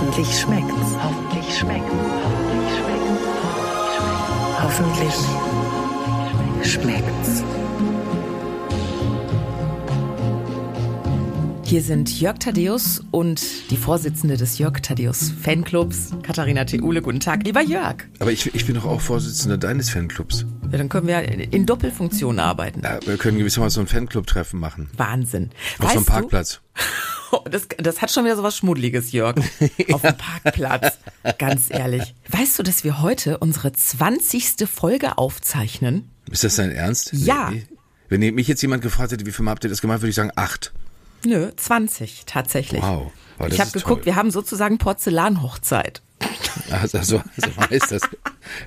Hoffentlich schmeckt's. Hoffentlich schmeckt's. Hoffentlich schmeckt's. Hoffentlich schmeckt's. Hier sind Jörg Thaddeus und die Vorsitzende des Jörg Thaddeus Fanclubs, Katharina Theule. Guten Tag, lieber Jörg. Aber ich, ich bin doch auch Vorsitzender deines Fanclubs. Ja, dann können wir in Doppelfunktion arbeiten. Ja, wir können gewissermaßen so ein Fanclub-Treffen machen. Wahnsinn. Auf so einem Parkplatz. Du, das, das hat schon wieder so was Schmuddeliges, Jörg. Auf dem Parkplatz. Ganz ehrlich. Weißt du, dass wir heute unsere 20. Folge aufzeichnen? Ist das dein Ernst? Ja. Nee. Wenn mich jetzt jemand gefragt hätte, wie viel Mal habt ihr das gemacht, würde ich sagen acht. Nö, 20 tatsächlich. Wow. Oh, ich habe geguckt, toll. wir haben sozusagen Porzellanhochzeit. Also, so, so heißt das.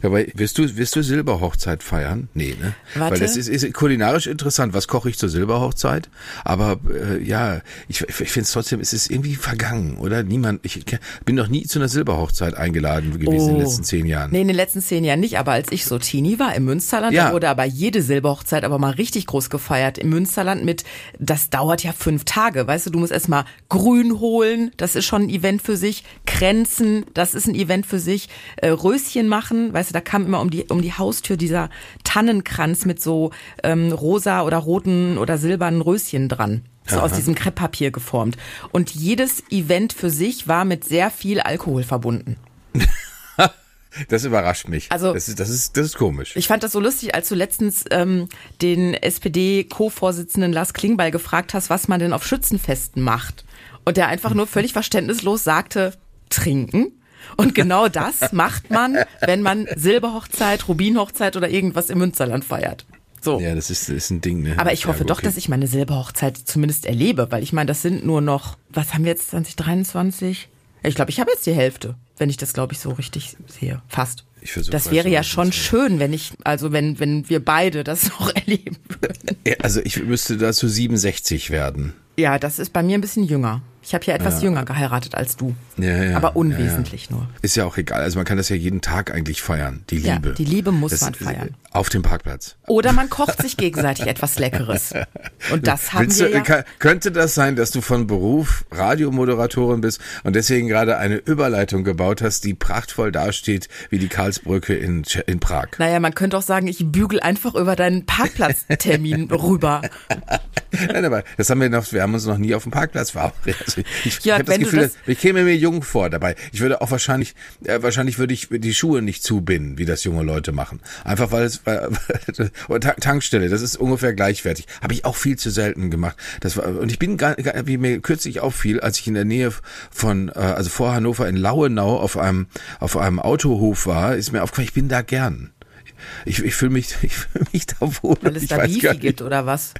Aber wirst du, wirst du Silberhochzeit feiern? Nee, ne? Warte. Weil das ist, ist kulinarisch interessant. Was koche ich zur Silberhochzeit? Aber äh, ja, ich, ich finde es trotzdem, es ist irgendwie vergangen, oder? Niemand, ich bin noch nie zu einer Silberhochzeit eingeladen gewesen in den letzten zehn Jahren. Oh. Nee, in den letzten zehn Jahren nicht, aber als ich so Teenie war im Münsterland, Ja. da wurde aber jede Silberhochzeit aber mal richtig groß gefeiert. Im Münsterland mit, das dauert ja fünf Tage, weißt du, du musst erstmal Grün holen, das ist schon ein Event für sich, Kränzen, das ist ein Event für sich, äh, Röschen machen, weißt du, da kam immer um die, um die Haustür dieser Tannenkranz mit so ähm, rosa oder roten oder silbernen Röschen dran. So aus diesem Krepppapier geformt. Und jedes Event für sich war mit sehr viel Alkohol verbunden. Das überrascht mich. Also- das ist, das ist, das ist komisch. Ich fand das so lustig, als du letztens ähm, den SPD-Co-Vorsitzenden Lars Klingbeil gefragt hast, was man denn auf Schützenfesten macht. Und der einfach nur völlig verständnislos sagte, trinken. Und genau das macht man, wenn man Silberhochzeit, Rubinhochzeit oder irgendwas im Münsterland feiert. So. ja, das ist, ist ein Ding, ne? Aber ich hoffe ja, doch, okay. dass ich meine Silberhochzeit zumindest erlebe, weil ich meine, das sind nur noch, was haben wir jetzt 2023? Ich glaube, ich habe jetzt die Hälfte, wenn ich das, glaube ich, so richtig sehe. Fast. Ich versuch das wäre ja schon schön, wenn ich, also wenn, wenn wir beide das noch erleben würden. Also ich müsste dazu 67 werden. Ja, das ist bei mir ein bisschen jünger. Ich habe ja etwas jünger geheiratet als du. Ja, ja, Aber unwesentlich nur. Ist ja auch egal. Also man kann das ja jeden Tag eigentlich feiern. Die Ja, Liebe. die Liebe muss das, man feiern. Auf dem Parkplatz. Oder man kocht sich gegenseitig etwas Leckeres. Und das haben Willst wir du, ja. ka- könnte das sein, dass du von Beruf Radiomoderatorin bist und deswegen gerade eine Überleitung gebaut hast, die prachtvoll dasteht wie die Karlsbrücke in, in Prag? Naja, man könnte auch sagen, ich bügel einfach über deinen Parkplatztermin rüber. Nein, aber das haben wir noch, wir haben uns noch nie auf dem Parkplatz verabredet. Ich Ja, habe das Gefühl, das- ich käme mir jung vor dabei. Ich würde auch wahrscheinlich, äh, wahrscheinlich würde ich die Schuhe nicht zubinden, wie das junge Leute machen. Einfach weil es, Ta- Tankstelle, das ist ungefähr gleichwertig. Habe ich auch viel zu selten gemacht. Das war, und ich bin gar, gar, wie mir kürzlich auffiel, als ich in der Nähe von, äh, also vor Hannover in Lauenau auf einem, auf einem Autohof war, ist mir aufgefallen, ich bin da gern. Ich, ich fühle mich, ich fühle mich da wohl. Weil es ich da Beefy nicht. gibt oder was?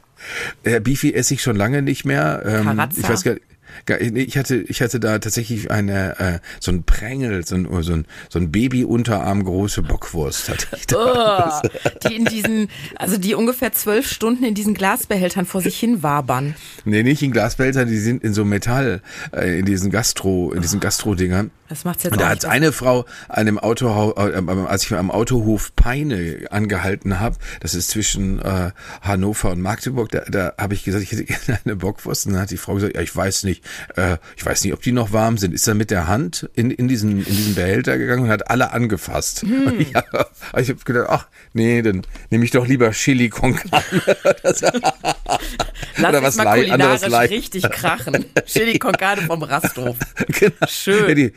Äh, Beefy esse ich schon lange nicht mehr. Ähm, Karazza? ich weiß gar nee, ich hatte, ich hatte da tatsächlich eine, äh, so ein Prängel, so ein, so ein, so ein Baby-Unterarm große Bockwurst hatte ich da. Oh, die in diesen, also die ungefähr zwölf Stunden in diesen Glasbehältern vor sich hin wabern. Nee, nicht in Glasbehältern, die sind in so Metall, äh, in diesen Gastro, in diesen Gastro-Dingern. Das macht's jetzt Und da hat eine Frau an dem Autohaus, äh, als ich am Autohof Peine angehalten habe, das ist zwischen äh, Hannover und Magdeburg, da, da habe ich gesagt, ich hätte gerne eine Bockwurst. Und dann hat die Frau gesagt, ja, ich weiß nicht, äh, ich weiß nicht, ob die noch warm sind. Ist er mit der Hand in, in diesen in diesen Behälter gegangen und hat alle angefasst. Hm. Ich habe hab gedacht, ach nee, dann nehme ich doch lieber Chili con carne. Lass oder was mal kulinarisch anderes richtig krachen. Chili con carne vom Rasthof. genau. Schön. Ja,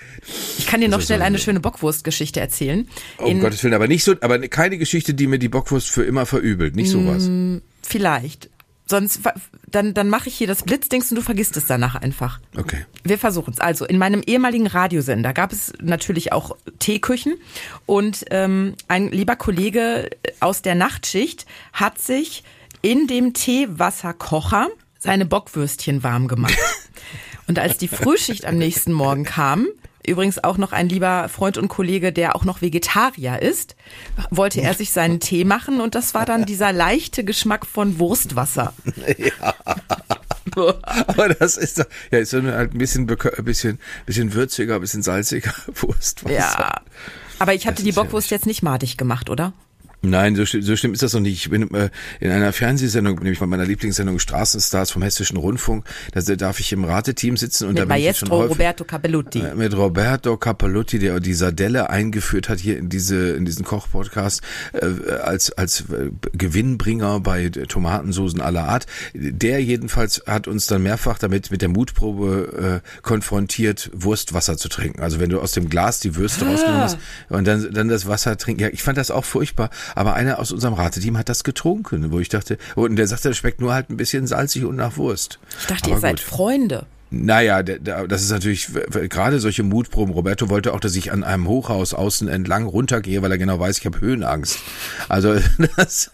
Ich kann dir noch schnell eine schöne Bockwurstgeschichte erzählen. um In- Gottes Willen, aber nicht so, aber keine Geschichte, die mir die Bockwurst für immer verübelt, nicht sowas. Vielleicht. Sonst, dann, dann mache ich hier das Blitzdings und du vergisst es danach einfach. Okay. Wir versuchen es. Also in meinem ehemaligen Radiosender gab es natürlich auch Teeküchen und ähm, ein lieber Kollege aus der Nachtschicht hat sich in dem Teewasserkocher seine Bockwürstchen warm gemacht. Und als die Frühschicht am nächsten Morgen kam, übrigens auch noch ein lieber Freund und Kollege, der auch noch Vegetarier ist, wollte er sich seinen Tee machen und das war dann dieser leichte Geschmack von Wurstwasser. Aber das ist doch, ja, ist halt ein bisschen, ein bisschen, bisschen würziger, ein bisschen salziger Wurst. Ja. Aber ich hatte die ist ja Bockwurst jetzt nicht madig gemacht, oder? Nein, so, so schlimm ist das noch nicht. Ich bin äh, in einer Fernsehsendung, nämlich bei meiner Lieblingssendung Straßenstars vom Hessischen Rundfunk. Da darf ich im Rateteam sitzen und Mit da bin ich jetzt schon Maestro häufig, Roberto Capelluti. äh, mit Roberto Capelluti, der die Sardelle eingeführt hat hier in diese in diesen Kochpodcast äh, als als äh, Gewinnbringer bei Tomatensoßen aller Art. Der jedenfalls hat uns dann mehrfach damit mit der Mutprobe äh, konfrontiert, Wurstwasser zu trinken. Also wenn du aus dem Glas die Würste rausgenommen hast und dann dann das Wasser trinken. Ja, ich fand das auch furchtbar. Aber einer aus unserem Rateteam hat das getrunken, wo ich dachte, und der sagte, das schmeckt nur halt ein bisschen salzig und nach Wurst. Ich dachte, Aber ihr seid gut. Naja, Naja, das ist natürlich gerade solche Mutproben. Roberto wollte auch, dass ich an einem Hochhaus außen entlang runtergehe, weil er genau weiß, ich habe Höhenangst. Also das.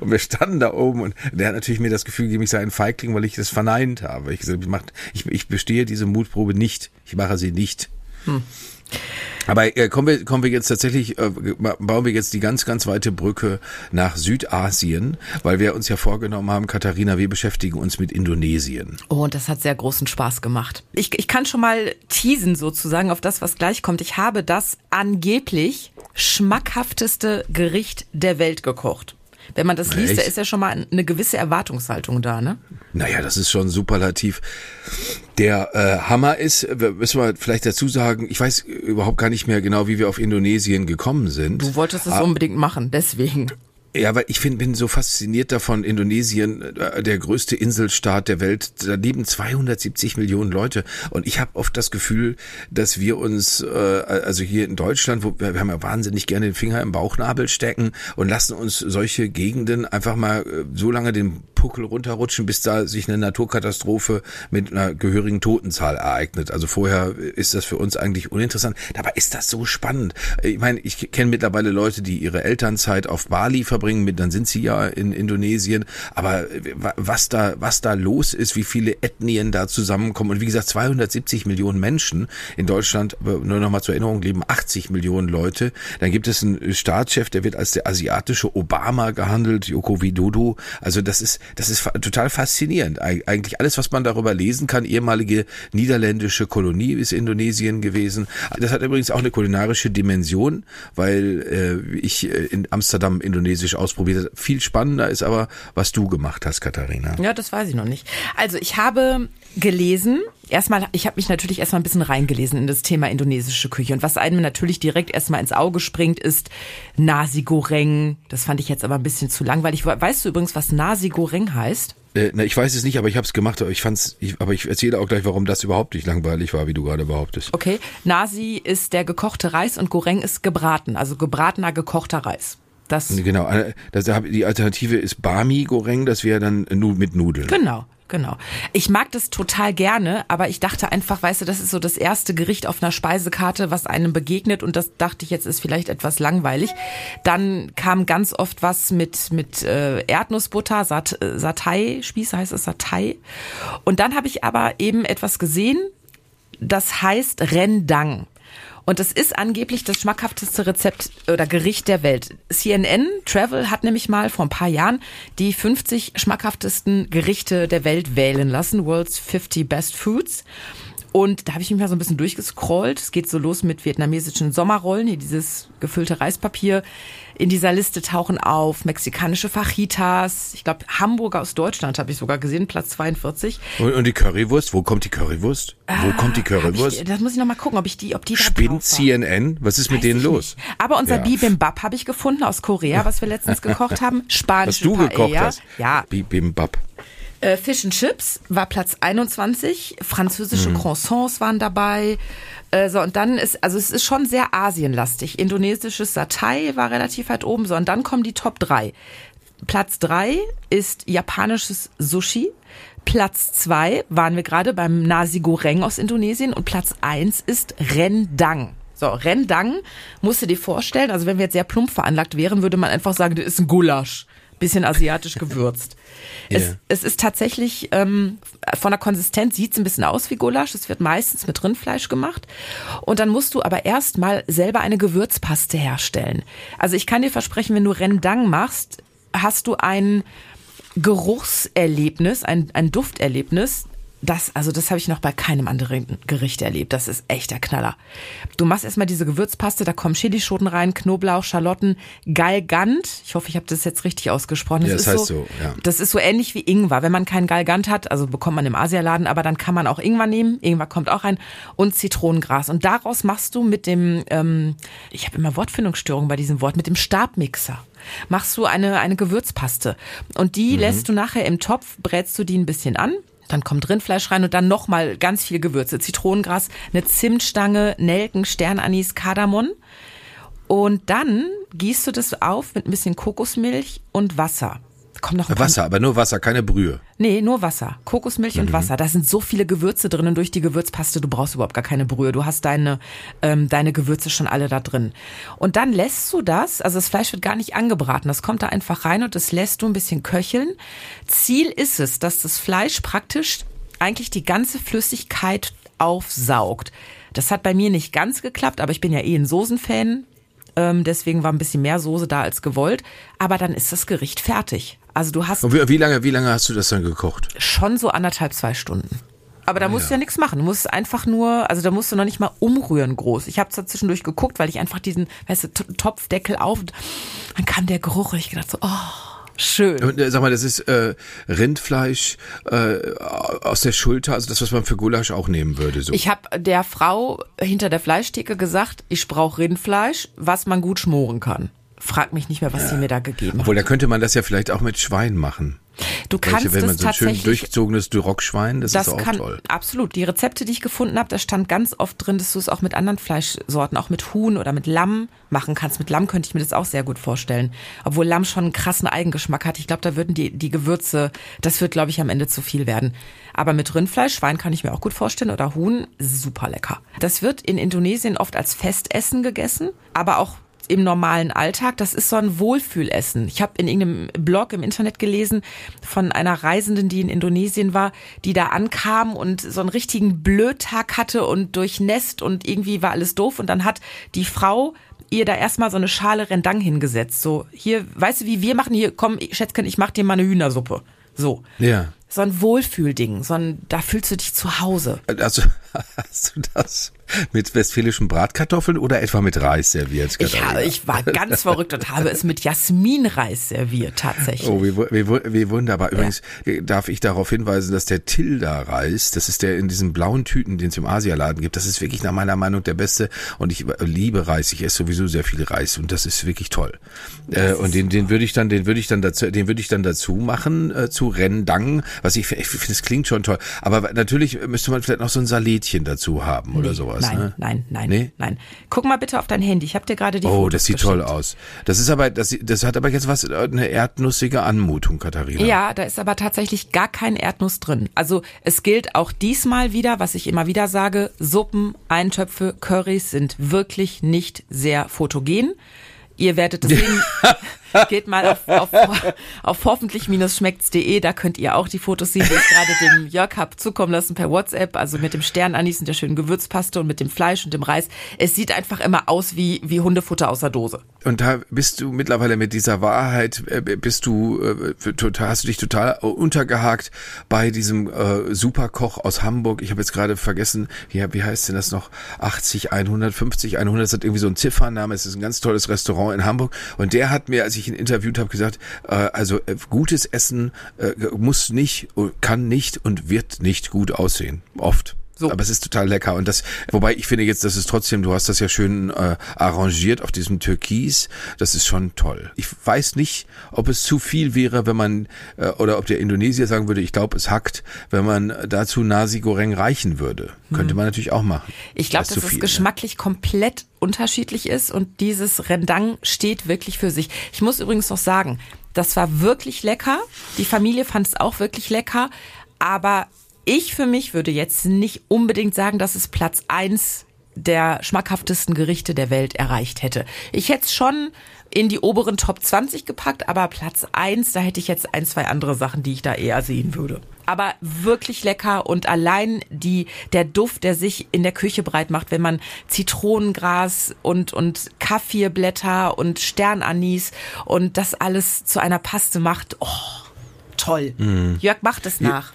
Und wir standen da oben und der hat natürlich mir das Gefühl gegeben, ich sei ein Feigling, weil ich das verneint habe. Ich, gesagt, ich, mach, ich, ich bestehe diese Mutprobe nicht. Ich mache sie nicht. Aber äh, kommen wir kommen wir jetzt tatsächlich äh, bauen wir jetzt die ganz ganz weite Brücke nach Südasien, weil wir uns ja vorgenommen haben, Katharina, wir beschäftigen uns mit Indonesien. Oh, und das hat sehr großen Spaß gemacht. Ich, ich kann schon mal teasen sozusagen auf das, was gleich kommt. Ich habe das angeblich schmackhafteste Gericht der Welt gekocht. Wenn man das liest, Echt? da ist ja schon mal eine gewisse Erwartungshaltung da, ne? Naja, das ist schon superlativ. Der äh, Hammer ist, müssen wir vielleicht dazu sagen, ich weiß überhaupt gar nicht mehr genau, wie wir auf Indonesien gekommen sind. Du wolltest es Ah. unbedingt machen, deswegen. Ja, weil ich find, bin so fasziniert davon, Indonesien, äh, der größte Inselstaat der Welt, da leben 270 Millionen Leute. Und ich habe oft das Gefühl, dass wir uns, äh, also hier in Deutschland, wo wir, wir haben ja wahnsinnig gerne den Finger im Bauchnabel stecken und lassen uns solche Gegenden einfach mal äh, so lange den Puckel runterrutschen, bis da sich eine Naturkatastrophe mit einer gehörigen Totenzahl ereignet. Also vorher ist das für uns eigentlich uninteressant. Dabei ist das so spannend. Ich meine, ich kenne mittlerweile Leute, die ihre Elternzeit auf Bali verbringen, mit, dann sind sie ja in Indonesien. Aber wa- was da, was da los ist, wie viele Ethnien da zusammenkommen und wie gesagt, 270 Millionen Menschen in Deutschland, nur noch mal zur Erinnerung, leben 80 Millionen Leute. Dann gibt es einen Staatschef, der wird als der asiatische Obama gehandelt, Joko Widodo. Also das ist, das ist total faszinierend. Eig- Eigentlich alles, was man darüber lesen kann, ehemalige niederländische Kolonie ist Indonesien gewesen. Das hat übrigens auch eine kulinarische Dimension, weil äh, ich äh, in Amsterdam indonesisch ausprobiert. Viel spannender ist aber, was du gemacht hast, Katharina. Ja, das weiß ich noch nicht. Also ich habe gelesen, erstmal, ich habe mich natürlich erstmal ein bisschen reingelesen in das Thema indonesische Küche. Und was einem natürlich direkt erstmal ins Auge springt, ist Nasi Goreng. Das fand ich jetzt aber ein bisschen zu langweilig. Weißt du übrigens, was Nasi Goreng heißt? Äh, na, ich weiß es nicht, aber ich habe es gemacht. Aber ich fand's, ich, aber ich erzähle auch gleich, warum das überhaupt nicht langweilig war, wie du gerade behauptest. Okay, Nasi ist der gekochte Reis und Goreng ist gebraten, also gebratener gekochter Reis. Das Genau, äh, das, die Alternative ist Bami Goreng, das wäre dann mit Nudeln. Genau, genau. Ich mag das total gerne, aber ich dachte einfach, weißt du, das ist so das erste Gericht auf einer Speisekarte, was einem begegnet und das dachte ich jetzt ist vielleicht etwas langweilig. Dann kam ganz oft was mit mit äh, Erdnussbutter, Sat äh, Satay, Spieße heißt es Satay. Und dann habe ich aber eben etwas gesehen, das heißt Rendang. Und das ist angeblich das schmackhafteste Rezept oder Gericht der Welt. CNN Travel hat nämlich mal vor ein paar Jahren die 50 schmackhaftesten Gerichte der Welt wählen lassen. World's 50 Best Foods. Und da habe ich mich mal so ein bisschen durchgescrollt. Es geht so los mit vietnamesischen Sommerrollen, hier dieses gefüllte Reispapier. In dieser Liste tauchen auf mexikanische Fajitas. Ich glaube, Hamburger aus Deutschland habe ich sogar gesehen, Platz 42. Und, und die Currywurst, wo kommt die Currywurst? wo kommt die Currywurst? Ich, das muss ich noch mal gucken, ob ich die, ob die Spinnt. CNN? Was ist mit Weiß denen ich los? nicht. Aber unser Ja. Bibimbap habe ich gefunden aus Korea, was wir letztens gekocht haben. Was Spanische du Paella. gekocht hast? Ja. Bibimbap. Äh, Fish and Chips war Platz 21. Französische Croissants waren dabei. Äh, so, und dann ist, also es ist schon sehr asienlastig. Indonesisches Satay war relativ weit oben. So, und dann kommen die Top 3. Platz 3 ist japanisches Sushi. Platz 2 waren wir gerade beim Nasi Goreng aus Indonesien. Und Platz 1 ist Rendang. So, Rendang musst du dir vorstellen, also wenn wir jetzt sehr plump veranlagt wären, würde man einfach sagen, das ist ein Gulasch. Bisschen asiatisch gewürzt. Es, Ja. es ist tatsächlich, ähm, von der Konsistenz sieht es ein bisschen aus wie Gulasch. Es wird meistens mit Rindfleisch gemacht. Und dann musst du aber erstmal selber eine Gewürzpaste herstellen. Also ich kann dir versprechen, wenn du Rendang machst, hast du ein Geruchserlebnis, ein, ein Dufterlebnis, das, also das habe ich noch bei keinem anderen Gericht erlebt. Das ist echt der Knaller. Du machst erstmal diese Gewürzpaste, da kommen Chilischoten rein, Knoblauch, Schalotten, Galgant. Ich hoffe, ich habe das jetzt richtig ausgesprochen. Das Ja, das ist heißt so, ja. Das ist so ähnlich wie Ingwer. Wenn man keinen Galgant hat, also bekommt man im Asialaden, aber dann kann man auch Ingwer nehmen. Ingwer kommt auch rein und Zitronengras. Und daraus machst du mit dem, ähm, ich habe immer Wortfindungsstörungen bei diesem Wort, mit dem Stabmixer machst du eine, eine Gewürzpaste. Und die Mhm. lässt du nachher im Topf, brätst du die ein bisschen an. Dann kommt Rindfleisch rein und dann nochmal ganz viel Gewürze. Zitronengras, eine Zimtstange, Nelken, Sternanis, Kardamom. Und dann gießt du das auf mit ein bisschen Kokosmilch und Wasser. Kommt noch Wasser, aber nur Wasser, keine Brühe. Nee, nur Wasser. Kokosmilch Mhm. und Wasser. Da sind so viele Gewürze drin und durch die Gewürzpaste, du brauchst überhaupt gar keine Brühe. Du hast deine, ähm, deine Gewürze schon alle da drin. Und dann lässt du das, also das Fleisch wird gar nicht angebraten. Das kommt da einfach rein und das lässt du ein bisschen köcheln. Ziel ist es, dass das Fleisch praktisch eigentlich die ganze Flüssigkeit aufsaugt. Das hat bei mir nicht ganz geklappt, aber ich bin ja eh ein Soßenfan. Ähm, deswegen war ein bisschen mehr Soße da als gewollt. Aber dann ist das Gericht fertig. Also du hast Und wie, wie lange, wie lange hast du das dann gekocht? schon so anderthalb, zwei Stunden. Aber da Ah, musst du ja nichts machen. Du musst einfach nur, also da musst du noch nicht mal umrühren groß. Ich habe zwar zwischendurch geguckt, weil ich einfach diesen, weißt du, Topfdeckel auf und dann kam der Geruch und ich gedacht so, oh, schön. Und, äh, sag mal, das ist äh, Rindfleisch äh, aus der Schulter, also das, was man für Gulasch auch nehmen würde. So. Ich habe der Frau hinter der Fleischtheke gesagt, ich brauche Rindfleisch, was man gut schmoren kann. Frag mich nicht mehr, was sie mir da gegeben Obwohl, hat. da könnte man das ja vielleicht auch mit Schwein machen. Du kannst Welche, wenn man das so ein schön durchgezogenes Duroc-Schwein, das, Das ist auch kann toll. absolut. Die Rezepte, die ich gefunden habe, da stand ganz oft drin, dass du es auch mit anderen Fleischsorten, auch mit Huhn oder mit Lamm machen kannst. Mit Lamm könnte ich mir das auch sehr gut vorstellen. Obwohl Lamm schon einen krassen Eigengeschmack hat. Ich glaube, da würden die, die Gewürze, das wird, glaube ich, am Ende zu viel werden. Aber mit Rindfleisch, Schwein kann ich mir auch gut vorstellen oder Huhn, super lecker. Das wird in Indonesien oft als Festessen gegessen, aber auch im normalen Alltag, das ist so ein Wohlfühlessen. Ich habe in irgendeinem Blog im Internet gelesen von einer Reisenden, die in Indonesien war, die da ankam und so einen richtigen Blödtag hatte und durchnässt und irgendwie war alles doof und dann hat die Frau ihr da erstmal so eine Schale Rendang hingesetzt. So, hier, weißt du, wie wir machen? Hier, komm, Schätzchen, ich mach dir mal eine Hühnersuppe. So. Ja. So ein Wohlfühlding, so ein, da fühlst du dich zu Hause. Also hast du das mit westfälischen Bratkartoffeln oder etwa mit Reis serviert? Ich, habe, ich war ganz verrückt und habe es mit Jasminreis serviert, tatsächlich. Oh, wie, wie, wie wunderbar. Übrigens äh, darf ich darauf hinweisen, dass der Tilda-Reis, das ist der in diesen blauen Tüten, den es im Asialaden gibt, das ist wirklich nach meiner Meinung der beste. Und ich äh, liebe Reis. Ich esse sowieso sehr viel Reis und das ist wirklich toll. Äh, und den, den würde ich dann, den würde ich dann dazu, den würde ich dann dazu machen äh, zu Rendang. Was ich, ich finde, es klingt schon toll. Aber natürlich müsste man vielleicht noch so ein Salätchen dazu haben oder Nee, sowas. Nein, ne? nein, nein, Nee? nein. Guck mal bitte auf dein Handy. Ich habe dir gerade die Oh, Fotos das sieht geschickt. toll aus. Das ist aber, das, das hat aber jetzt was, eine erdnussige Anmutung, Katharina. Ja, da ist aber tatsächlich gar kein Erdnuss drin. Also es gilt auch diesmal wieder, was ich immer wieder sage, Suppen, Eintöpfe, Currys sind wirklich nicht sehr fotogen. Ihr werdet es sehen. Geht mal auf, auf, auf hoffentlich-schmeckt's.de, da könnt ihr auch die Fotos sehen, die ich gerade dem Jörg hab zukommen lassen per WhatsApp, also mit dem Sternanis und der schönen Gewürzpaste und mit dem Fleisch und dem Reis. Es sieht einfach immer aus wie, wie Hundefutter aus der Dose. Und da bist du mittlerweile mit dieser Wahrheit, äh, bist du äh, hast du dich total untergehakt bei diesem äh, Superkoch aus Hamburg. Ich habe jetzt gerade vergessen, wie, wie heißt denn das noch? 80, 150, 100, das hat irgendwie so ein Ziffername. Es ist ein ganz tolles Restaurant in Hamburg. Und der hat mir, als ich ihn interviewt habe, gesagt, äh, also äh, gutes Essen äh, muss nicht, kann nicht und wird nicht gut aussehen. Oft. So. Aber es ist total lecker und das, wobei ich finde jetzt, das ist trotzdem, du hast das ja schön äh, arrangiert auf diesem Türkis, das ist schon toll. Ich weiß nicht, ob es zu viel wäre, wenn man, äh, oder ob der Indonesier sagen würde, ich glaube, es hackt, wenn man dazu Nasi Goreng reichen würde. Könnte man natürlich auch machen. Ich glaube, Das dass es viel, ne? geschmacklich komplett unterschiedlich ist und dieses Rendang steht wirklich für sich. Ich muss übrigens noch sagen, das war wirklich lecker. Die Familie fand es auch wirklich lecker. Aber ich für mich würde jetzt nicht unbedingt sagen, dass es Platz eins der schmackhaftesten Gerichte der Welt erreicht hätte. Ich hätte es schon in die oberen Top 20 gepackt, aber Platz eins, da hätte ich jetzt ein, zwei andere Sachen, die ich da eher sehen würde. Aber wirklich lecker und allein die, der Duft, der sich in der Küche breit macht, wenn man Zitronengras und, und Kaffeeblätter und Sternanis und das alles zu einer Paste macht. Oh, toll. Jörg macht es nach.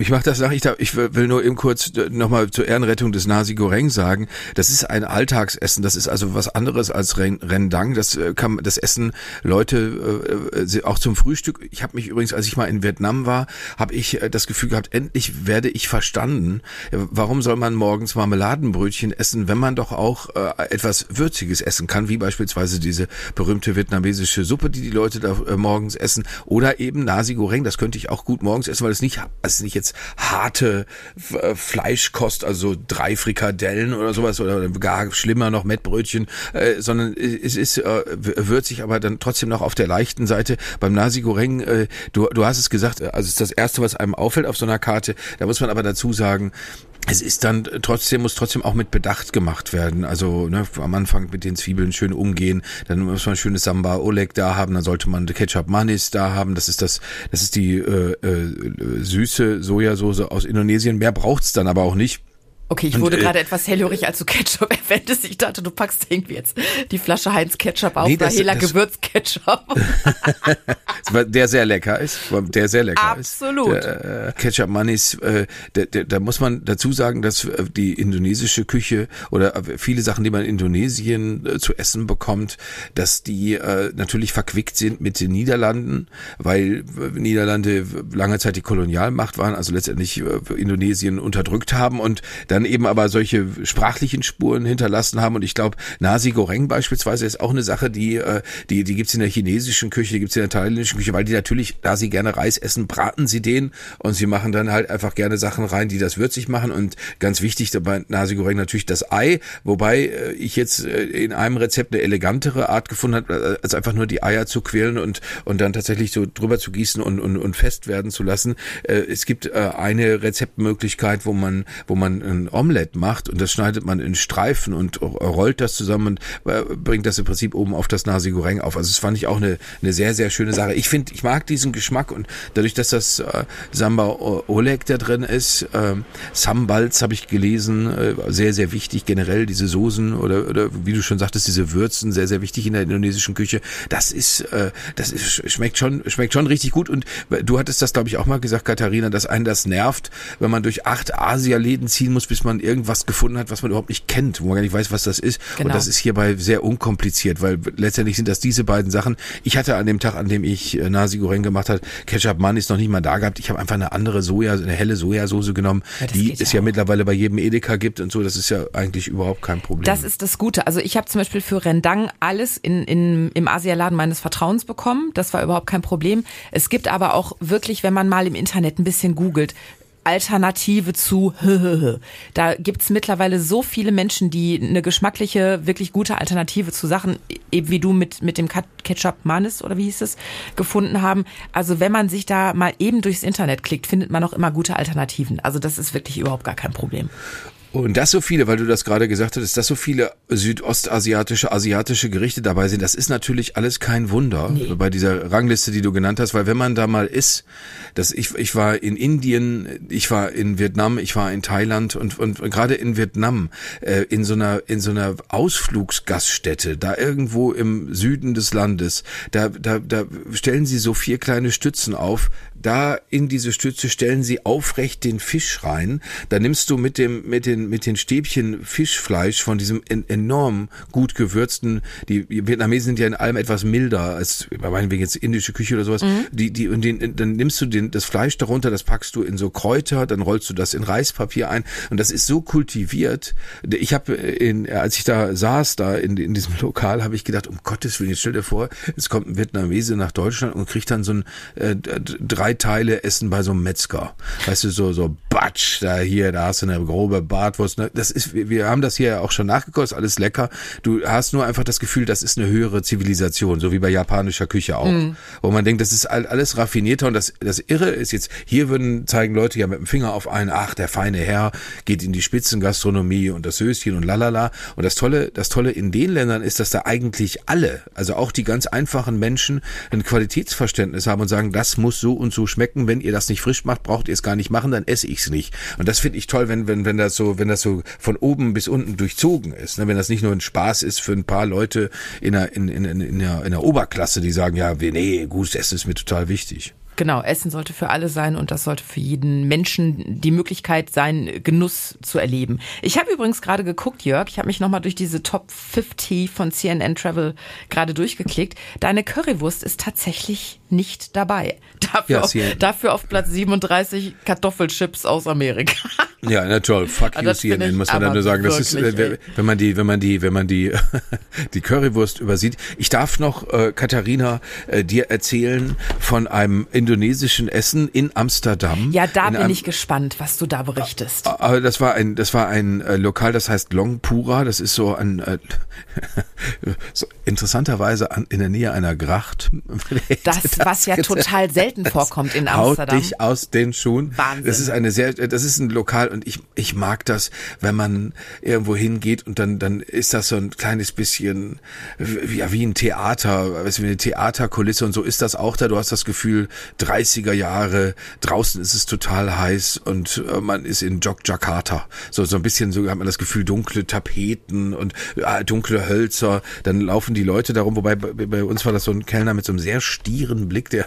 Ich mache das nach, ich, ich will nur eben kurz äh, nochmal zur Ehrenrettung des Nasi Goreng sagen. Das ist ein Alltagsessen, das ist also was anderes als Rendang. Das äh, kann das essen Leute äh, auch zum Frühstück. Ich habe mich übrigens, als ich mal in Vietnam war, habe ich das Gefühl gehabt, endlich werde ich verstanden. Warum soll man morgens Marmeladenbrötchen essen, wenn man doch auch etwas Würziges essen kann, wie beispielsweise diese berühmte vietnamesische Suppe, die die Leute da morgens essen, oder eben Nasi Goreng. Das könnte ich auch gut morgens essen, weil es nicht, es ist nicht jetzt harte äh, Fleischkost, also drei Frikadellen oder sowas oder gar schlimmer noch Mettbrötchen, äh, sondern es ist äh, würzig, aber dann trotzdem noch auf der leichten Seite. Beim Nasi Goreng, äh, du, du hast es gesagt, also es ist das erste, was einem auffällt auf so einer Karte. Da muss man aber dazu sagen, es ist dann trotzdem, muss trotzdem auch mit Bedacht gemacht werden. Also ne, am Anfang mit den Zwiebeln schön umgehen, dann muss man schönes Samba Oleg da haben, dann sollte man Ketchup Manis da haben. Das ist das, das ist die äh, äh, süße Sojasauce aus Indonesien. Mehr braucht's dann aber auch nicht. Okay, ich wurde und, äh, gerade etwas hellhörig, als du Ketchup erwähntest. Ich dachte, du packst irgendwie jetzt die Flasche Heinz Ketchup auf, nee, das, Hela Gewürzketchup. der sehr lecker ist, der sehr lecker Absolut. ist. Absolut. Äh, Ketchup Manis, äh, da muss man dazu sagen, dass äh, die indonesische Küche oder äh, viele Sachen, die man in Indonesien äh, zu essen bekommt, dass die äh, natürlich verquickt sind mit den Niederlanden, weil äh, Niederlande lange Zeit die Kolonialmacht waren, also letztendlich äh, Indonesien unterdrückt haben und da dann eben aber solche sprachlichen Spuren hinterlassen haben. Und ich glaube, Nasi Goreng beispielsweise ist auch eine Sache, die, äh, die, die gibt's in der chinesischen Küche, die gibt's in der thailändischen Küche, weil die natürlich, da sie gerne Reis essen, braten sie den und sie machen dann halt einfach gerne Sachen rein, die das würzig machen. Und ganz wichtig dabei Nasi Goreng natürlich das Ei, wobei äh, ich jetzt äh, in einem Rezept eine elegantere Art gefunden habe, als einfach nur die Eier zu quälen und, und dann tatsächlich so drüber zu gießen und, und, und fest werden zu lassen. Es gibt eine Rezeptmöglichkeit, wo man, wo man ein Omelette macht und das schneidet man in Streifen und rollt das zusammen und äh, bringt das im Prinzip oben auf das Nasi Goreng auf. Also das fand ich auch eine, eine sehr, sehr schöne Sache. Ich finde, ich mag diesen Geschmack und dadurch, dass das äh, Samba Oleg da drin ist, äh, Sambals habe ich gelesen, äh, sehr, sehr wichtig generell, diese Soßen oder, oder wie du schon sagtest, diese Würzen, sehr, sehr wichtig in der indonesischen Küche. Das ist, äh, das ist, schmeckt schon, schmeckt schon richtig gut und du hattest das, glaube ich, auch mal gesagt, Katharina, dass einen das nervt, wenn man durch acht Asia-Läden ziehen muss, bis bis man irgendwas gefunden hat, was man überhaupt nicht kennt, wo man gar nicht weiß, was das ist. Genau. Und das ist hierbei sehr unkompliziert, weil letztendlich sind das diese beiden Sachen. Ich hatte an dem Tag, an dem ich äh, Nasi Goreng gemacht hat, Ketchup Mann ist noch nicht mal da gehabt. Ich habe einfach eine andere Soja, eine helle Sojasauce genommen, ja, die es ja, ja mittlerweile bei jedem Edeka gibt und so. Das ist ja eigentlich überhaupt kein Problem. Das ist das Gute. Also ich habe zum Beispiel für Rendang alles in, in, im Asialaden meines Vertrauens bekommen. Das war überhaupt kein Problem. Es gibt aber auch wirklich, wenn man mal im Internet ein bisschen googelt, Alternative zu Da gibt's mittlerweile so viele Menschen, die eine geschmackliche, wirklich gute Alternative zu Sachen, eben wie du mit, mit dem Ketchup Manis oder wie hieß es, gefunden haben. Also wenn man sich da mal eben durchs Internet klickt, findet man auch immer gute Alternativen. Also das ist wirklich überhaupt gar kein Problem. Und dass so viele, weil du das gerade gesagt hattest, dass so viele südostasiatische, asiatische Gerichte dabei sind, das ist natürlich alles kein Wunder nee. bei dieser Rangliste, die du genannt hast, weil wenn man da mal ist, dass ich, ich war in Indien, ich war in Vietnam, ich war in Thailand und, und, und gerade in Vietnam, äh, in so einer, in so einer Ausflugsgaststätte, da irgendwo im Süden des Landes, da, da, da stellen sie so vier kleine Stützen auf, da in diese Stütze stellen sie aufrecht den Fisch rein. Da nimmst du mit dem mit den mit den Stäbchen Fischfleisch von diesem enorm gut gewürzten. Die Vietnamesen sind ja in allem etwas milder als bei meinetwegen jetzt indische Küche oder sowas. Mhm. Die die und den, dann nimmst du den das Fleisch darunter, das packst du in so Kräuter, dann rollst du das in Reispapier ein und das ist so kultiviert. Ich habe in als ich da saß da in, in diesem Lokal, habe ich gedacht, um Gottes Willen, jetzt stell dir vor, es kommt ein Vietnamese nach Deutschland und kriegt dann so ein äh, drei drei Teile essen bei so einem Metzger. Weißt du, so, so Batsch, da hier, da hast du eine grobe Bartwurst. Ne? Das ist, wir haben das hier auch schon nachgekocht, alles lecker. Du hast nur einfach das Gefühl, das ist eine höhere Zivilisation, so wie bei japanischer Küche auch. Mhm. Wo man denkt, das ist alles raffinierter und das, das Irre ist jetzt, hier würden zeigen Leute ja mit dem Finger auf einen, ach, der feine Herr geht in die Spitzengastronomie und das Höschen und lalala. Und das Tolle, das Tolle in den Ländern ist, dass da eigentlich alle, also auch die ganz einfachen Menschen, ein Qualitätsverständnis haben und sagen, das muss so und so so schmecken. Wenn ihr das nicht frisch macht, braucht ihr es gar nicht machen, dann esse ich es nicht. Und das finde ich toll, wenn, wenn, wenn das so, wenn das so von oben bis unten durchzogen ist. Ne? Wenn das nicht nur ein Spaß ist für ein paar Leute in der, in, in, in, in, der, in der Oberklasse, die sagen, ja, nee, gutes Essen ist mir total wichtig. Genau, Essen sollte für alle sein und das sollte für jeden Menschen die Möglichkeit sein, Genuss zu erleben. Ich habe übrigens gerade geguckt, Jörg, ich habe mich nochmal durch diese Top 50 von CNN Travel gerade durchgeklickt. Deine Currywurst ist tatsächlich nicht dabei. Dafür, Ja, auf, dafür auf Platz 37 Kartoffelchips aus Amerika. Ja, na toll. Fuck Ah, you, das CNN, muss man dann nur sagen. Das ist, äh, wenn man die, wenn man die, wenn man die, die Currywurst übersieht. Ich darf noch, äh, Katharina, äh, dir erzählen von einem indonesischen Essen in Amsterdam. Ja, da in bin einem, ich gespannt, was du da berichtest. Aber das war ein, das war ein äh, Lokal, das heißt Longpura. Das ist so ein äh, so interessanterweise an, in der Nähe einer Gracht. Das, was ja total selten vorkommt in Haut Amsterdam. dich aus den Schuhen. Wahnsinn. Das ist eine sehr, das ist ein Lokal und ich, ich mag das, wenn man irgendwo hingeht und dann, dann ist das so ein kleines bisschen, wie, ja, wie ein Theater, weißt du, wie eine Theaterkulisse und so ist das auch da. Du hast das Gefühl, 30er Jahre, draußen ist es total heiß und äh, man ist in Jogjakarta. So, so ein bisschen so hat man das Gefühl, dunkle Tapeten und äh, dunkle Hölzer. Dann laufen die Leute darum, wobei bei, bei uns war das so ein Kellner mit so einem sehr stieren Blick, der,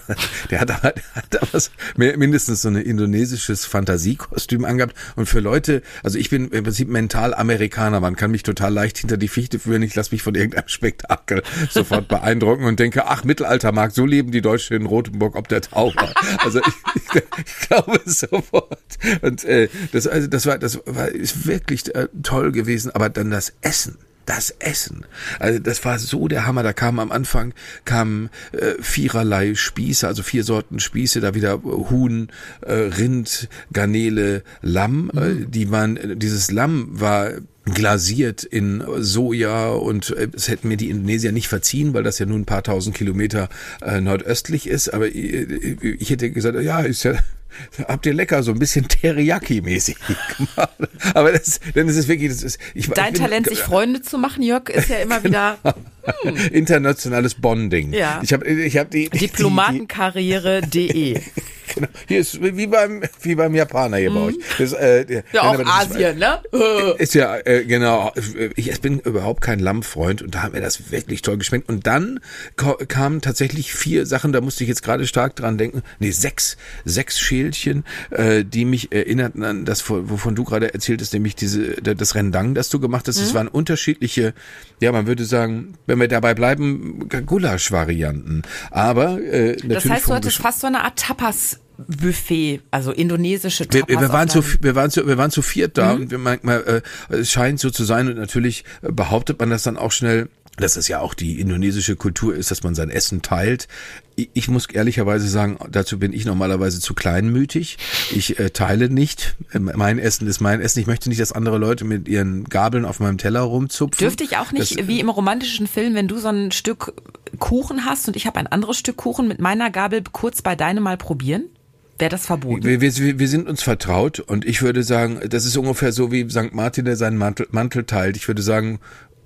der hat aber, der hat aber so- mindestens so ein indonesisches Fantasiekostüm angehabt. Und für Leute, also ich bin im Prinzip mental Amerikaner, man kann mich total leicht hinter die Fichte führen, ich lasse mich von irgendeinem Spektakel sofort beeindrucken und denke, ach, Mittelaltermarkt, so leben die Deutschen in Rotenburg ob der Tauber. Also ich, ich, ich glaube sofort. Und äh, das, also das war, das war ist wirklich äh, toll gewesen, aber dann das Essen das Essen. Also das war so der Hammer. Da kamen am Anfang kamen äh, viererlei Spieße, also vier Sorten Spieße, da wieder Huhn, äh, Rind, Garnele, Lamm. Äh, die waren, dieses Lamm war glasiert in Soja und äh, es hätten mir die Indonesier nicht verziehen, weil das ja nun ein paar tausend Kilometer äh, nordöstlich ist. Aber äh, ich hätte gesagt, ja, ist ja Habt ihr lecker, so ein bisschen Teriyaki-mäßig gemacht. Aber das, denn es ist wirklich, das ist, ich, Dein ich bin- Talent, sich Freunde zu machen, Jörg, ist ja immer wieder internationales Bonding. Ja. Ich habe ich hab die, die, diplomatenkarriere.de. genau, hier ist wie beim wie beim Japaner hier bei euch. Das, äh, Mhm. Ja, auch ist- Asien, ne? Ist ja, äh, genau. Ich bin überhaupt kein Lammfreund und da hat mir das wirklich toll geschmeckt. Und dann kamen tatsächlich vier Sachen, da musste ich jetzt gerade stark dran denken. Nee, sechs, sechs Schälchen, äh, die mich erinnerten an das, wovon du gerade erzähltest, nämlich diese, das Rendang, das du gemacht hast. Mhm. Es waren unterschiedliche, ja, man würde sagen, wenn wir dabei bleiben, Gulasch-Varianten. Aber äh, natürlich Das heißt, du hattest fast so eine Art Tapas-Buffet, also indonesische wir, Tapas. wir waren auf zu wir waren zu wir waren zu viert da und wir manchmal äh, es scheint so zu sein und natürlich äh, behauptet man das dann auch schnell dass es ja auch die indonesische Kultur ist, dass man sein Essen teilt. Ich, ich muss ehrlicherweise sagen, dazu bin ich normalerweise zu kleinmütig. Ich äh, teile nicht. Ähm, Mein Essen ist mein Essen. Ich möchte nicht, dass andere Leute mit ihren Gabeln auf meinem Teller rumzupfen. Dürfte ich auch nicht, Das- wie im romantischen Film, wenn du so ein Stück Kuchen hast und ich habe ein anderes Stück Kuchen mit meiner Gabel kurz bei deinem mal probieren? Wäre das verboten? Wir, wir, wir sind uns vertraut und ich würde sagen, das ist ungefähr so wie St. Martin, der seinen Mantel, Mantel teilt. Ich würde sagen,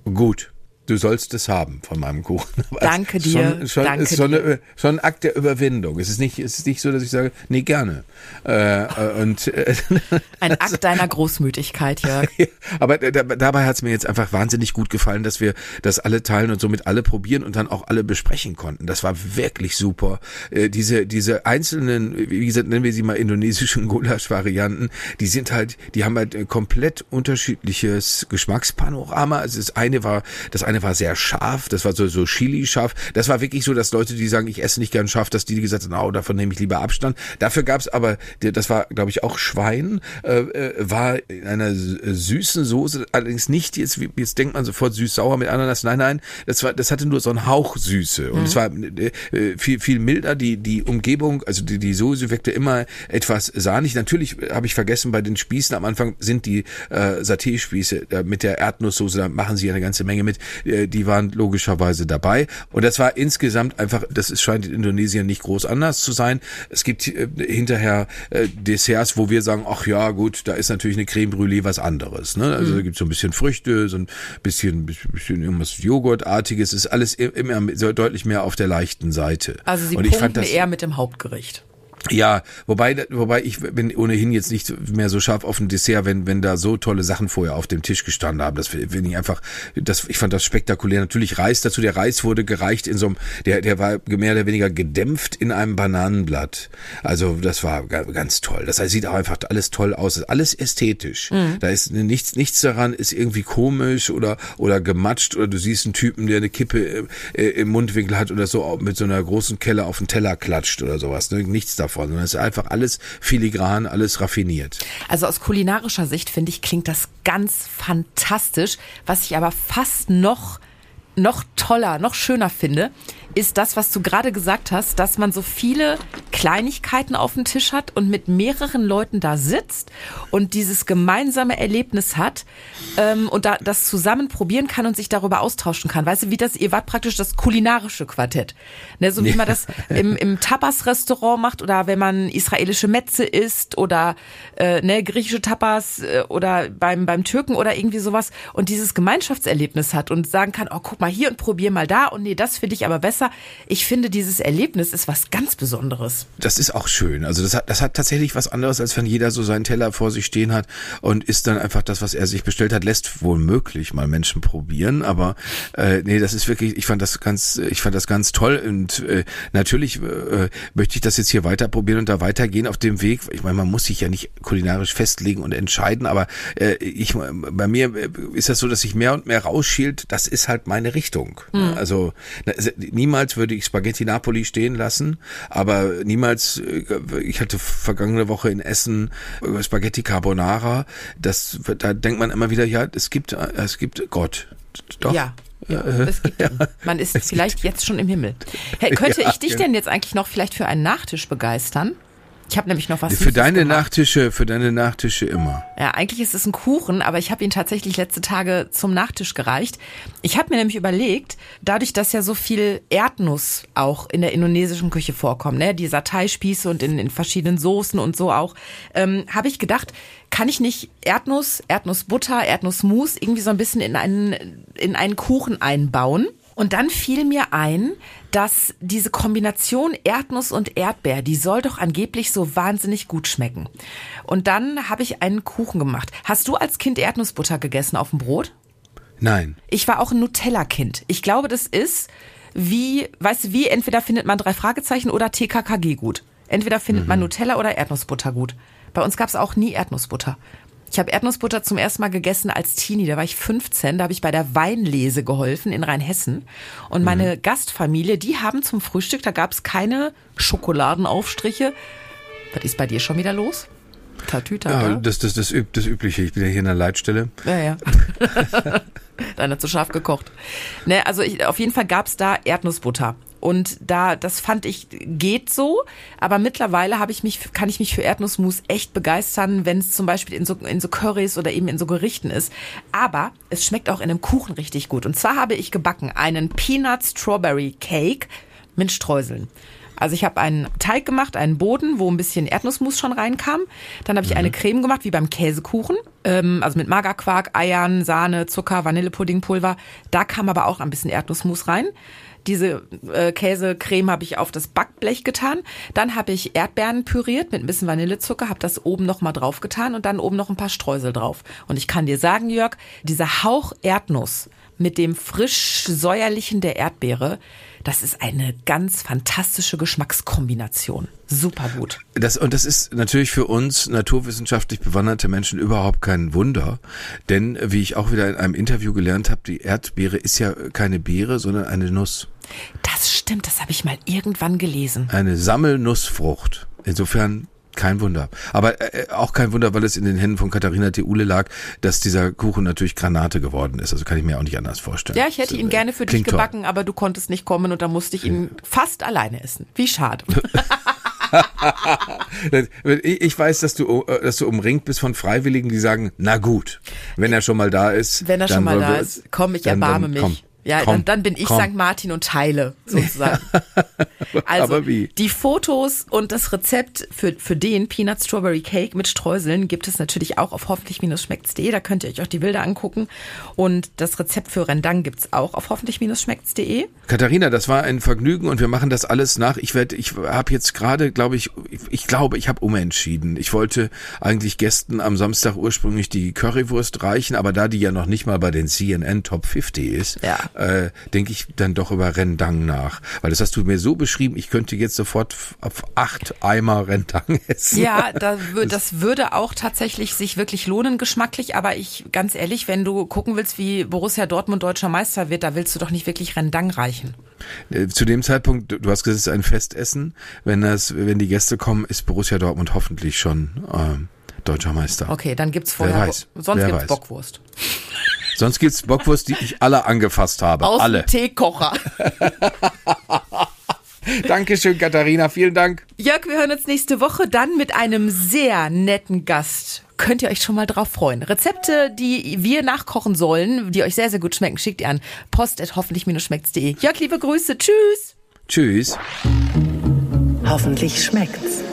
gut. Du sollst es haben von meinem Kuchen. Aber Danke es ist dir, Schon, schon, danke ist schon, eine, schon ein Akt der Überwindung. Es ist nicht, es ist nicht so, dass ich sage, nee, gerne. Äh, äh, und äh, Ein Akt deiner Großmütigkeit, Jörg. Ja, aber da, dabei hat es mir jetzt einfach wahnsinnig gut gefallen, dass wir das alle teilen und somit alle probieren und dann auch alle besprechen konnten. Das war wirklich super. Äh, diese, diese einzelnen, wie gesagt, nennen wir sie mal indonesischen Gulasch-Varianten, die sind halt, die haben halt äh, komplett unterschiedliches Geschmackspanorama. Also das eine war, das eine war sehr scharf, das war so, so Chili-scharf. Das war wirklich so, dass Leute, die sagen, ich esse nicht gern scharf, dass die gesagt haben, oh, davon nehme ich lieber Abstand. Dafür gab's aber, das war, glaube ich, auch Schwein, äh, äh, war in einer äh, süßen Soße, allerdings nicht jetzt, jetzt denkt man sofort süß-sauer mit Ananas. Nein, nein, das war, das hatte nur so einen Hauch Süße und es war äh, äh, viel, viel milder. Die, die Umgebung, also die, die Soße wirkte immer etwas sahnig. Natürlich habe ich vergessen, bei den Spießen am Anfang sind die äh, Saté-Spieße äh, mit der Erdnusssoße, da machen sie eine ganze Menge mit. Äh, die waren logischerweise dabei und das war insgesamt einfach, das ist, scheint in Indonesien nicht groß anders zu sein. Es gibt äh, hinterher äh, Desserts, wo wir sagen, ach ja, gut, da ist natürlich eine Creme Brûlée was anderes. Ne? Also da gibt es so ein bisschen Früchte, so ein bisschen, bisschen irgendwas Joghurtartiges, ist alles immer deutlich mehr auf der leichten Seite. Also sie und ich fand das, eher mit dem Hauptgericht. Ja, wobei, wobei ich bin ohnehin jetzt nicht mehr so scharf auf ein Dessert, wenn, wenn da so tolle Sachen vorher auf dem Tisch gestanden haben. Das finde ich einfach, das, ich fand das spektakulär. Natürlich Reis dazu. Der Reis wurde gereicht in so einem, der, der war mehr oder weniger gedämpft in einem Bananenblatt. Also das war ganz toll. Das heißt, sieht auch einfach alles toll aus. Alles ästhetisch. Mhm. Da ist nichts, nichts daran ist irgendwie komisch oder, oder gematscht oder du siehst einen Typen, der eine Kippe äh, im Mundwinkel hat oder so mit so einer großen Kelle auf den Teller klatscht oder sowas. Ne? Nichts davon davon, sondern es ist einfach alles filigran, alles raffiniert. Also aus kulinarischer Sicht finde ich, klingt das ganz fantastisch. Was ich aber fast noch noch toller, noch schöner finde, ist das, was du gerade gesagt hast, dass man so viele Kleinigkeiten auf dem Tisch hat und mit mehreren Leuten da sitzt und dieses gemeinsame Erlebnis hat ähm, und da das zusammen probieren kann und sich darüber austauschen kann. Weißt du, wie das, ihr wart praktisch das kulinarische Quartett. Ne, so wie man das im, im Tapas-Restaurant macht oder wenn man israelische Metze isst oder äh, ne, griechische Tapas äh, oder beim, beim Türken oder irgendwie sowas und dieses Gemeinschaftserlebnis hat und sagen kann, oh, guck mal hier und probier mal da und nee, das finde ich aber besser Wasser. Ich finde, dieses Erlebnis ist was ganz Besonderes. Das ist auch schön. Also das hat, das hat tatsächlich was anderes, als wenn jeder so seinen Teller vor sich stehen hat und isst dann einfach das, was er sich bestellt hat, lässt wohl möglich mal Menschen probieren. Aber äh, nee, das ist wirklich, ich fand das ganz, ich fand das ganz toll und äh, natürlich äh, möchte ich das jetzt hier weiter probieren und da weitergehen auf dem Weg. Ich meine, man muss sich ja nicht kulinarisch festlegen und entscheiden, aber äh, ich, bei mir ist das so, dass sich mehr und mehr rausschielt. Das ist halt meine Richtung. Mhm. Also niemand niemals würde ich Spaghetti Napoli stehen lassen, aber niemals, äh, ich hatte vergangene Woche in Essen äh, Spaghetti Carbonara, das, da denkt man immer wieder, ja, es gibt, äh, es gibt Gott. Doch. Ja, ja, es gibt ja. Man ist es vielleicht jetzt schon im Himmel. Hey, könnte ja, ich dich denn jetzt eigentlich noch vielleicht für einen Nachtisch begeistern? Ich habe nämlich noch was. Für deine gemacht. Nachtische, für deine Nachtische immer. Ja, eigentlich ist es ein Kuchen, aber ich habe ihn tatsächlich letzte Tage zum Nachtisch gereicht. Ich habe mir nämlich überlegt, dadurch, dass ja so viel Erdnuss auch in der indonesischen Küche vorkommt, ne, die Satay-Spieße und in, in verschiedenen Soßen und so auch, ähm, habe ich gedacht, kann ich nicht Erdnuss, Erdnussbutter, Erdnussmus irgendwie so ein bisschen in einen in einen Kuchen einbauen? Und dann fiel mir ein, dass diese Kombination Erdnuss und Erdbeer, die soll doch angeblich so wahnsinnig gut schmecken. Und dann habe ich einen Kuchen gemacht. Hast du als Kind Erdnussbutter gegessen auf dem Brot? Nein. Ich war auch ein Nutella-Kind. Ich glaube, das ist wie, weißt du, wie entweder findet man drei Fragezeichen oder TKKG gut. Entweder findet mhm. man Nutella oder Erdnussbutter gut. Bei uns gab es auch nie Erdnussbutter. Ich habe Erdnussbutter zum ersten Mal gegessen als Teenie, da war ich 15, da habe ich bei der Weinlese geholfen in Rheinhessen. Und meine mhm. Gastfamilie, die haben zum Frühstück, da gab es keine Schokoladenaufstriche. Was ist bei dir schon wieder los? Tatütata. Ja, das, das, das, das Übliche. Ich bin ja hier in der Leitstelle. Ja, ja. Deiner zu scharf gekocht. Ne, also ich, auf jeden Fall gab's da Erdnussbutter. Und da, das fand ich, geht so. Aber mittlerweile habe ich mich, kann ich mich für Erdnussmus echt begeistern, wenn es zum Beispiel in so, in so Currys oder eben in so Gerichten ist. Aber es schmeckt auch in einem Kuchen richtig gut. Und zwar habe ich gebacken einen Peanut Strawberry Cake mit Streuseln. Also ich habe einen Teig gemacht, einen Boden, wo ein bisschen Erdnussmus schon reinkam. Dann habe ich mhm. eine Creme gemacht, wie beim Käsekuchen. Ähm, also mit Magerquark, Eiern, Sahne, Zucker, Vanillepuddingpulver. Da kam aber auch ein bisschen Erdnussmus rein. Diese äh, Käsecreme habe ich auf das Backblech getan. Dann habe ich Erdbeeren püriert mit ein bisschen Vanillezucker, habe das oben noch mal drauf getan und dann oben noch ein paar Streusel drauf. Und ich kann dir sagen, Jörg, dieser Hauch Erdnuss mit dem frisch säuerlichen der Erdbeere, das ist eine ganz fantastische Geschmackskombination. Super gut. Das, und das ist natürlich für uns naturwissenschaftlich bewanderte Menschen überhaupt kein Wunder. Denn, wie ich auch wieder in einem Interview gelernt habe, die Erdbeere ist ja keine Beere, sondern eine Nuss. Das stimmt, das habe ich mal irgendwann gelesen. Eine Sammelnussfrucht. Insofern kein Wunder. Aber äh, auch kein Wunder, weil es in den Händen von Katharina Theule lag, dass dieser Kuchen natürlich Granate geworden ist. Also kann ich mir auch nicht anders vorstellen. Ja, ich hätte ihn gerne für dich gebacken, toll. aber du konntest nicht kommen und da musste ich ihn fast alleine essen. Wie schade. ich weiß, dass du, äh, dass du umringt bist von Freiwilligen, die sagen, na gut, wenn er schon mal da ist. Wenn er schon mal da ist, komm, ich dann, erbarme dann, mich. Komm. Ja, Komm, dann, dann bin ich komm. St. Martin und teile sozusagen. Also Aber wie? die Fotos und das Rezept für, für den Peanut Strawberry Cake mit Streuseln gibt es natürlich auch auf hoffentlich-schmeckt's.de. Da könnt ihr euch auch die Bilder angucken. Und das Rezept für Rendang gibt's auch auf hoffentlich-schmeckt's.de. Katharina, das war ein Vergnügen und wir machen das alles nach. Ich werde, ich habe jetzt gerade, glaube ich, ich glaube, ich habe umentschieden. Ich wollte eigentlich Gästen am Samstag ursprünglich die Currywurst reichen, aber da die ja noch nicht mal bei den CNN Top 50 ist, Ja. Äh, denke ich dann doch über Rendang nach. Weil das hast du mir so beschrieben, ich könnte jetzt sofort auf acht Eimer Rendang essen. Ja, da, wür- das würde auch tatsächlich sich wirklich lohnen geschmacklich. Aber ich, ganz ehrlich, wenn du gucken willst, wie Borussia Dortmund deutscher Meister wird, da willst du doch nicht wirklich Rendang reichen. Äh, Zu dem Zeitpunkt, du hast gesagt, es ist ein Festessen. Wenn das, wenn die Gäste kommen, ist Borussia Dortmund hoffentlich schon ähm, deutscher Meister. Okay, dann gibt's vorher, weiß, sonst wer gibt's weiß. Bockwurst. Sonst gibt's Bockwurst, die ich alle angefasst habe. Aus alle. dem Teekocher. Dankeschön, Katharina. Vielen Dank. Jörg, wir hören uns nächste Woche dann mit einem sehr netten Gast. Könnt ihr euch schon mal drauf freuen. Rezepte, die wir nachkochen sollen, die euch sehr, sehr gut schmecken, schickt ihr an post.hoffentlich-schmeckt's.de. Jörg, liebe Grüße. Tschüss. Tschüss. Hoffentlich schmeckt's.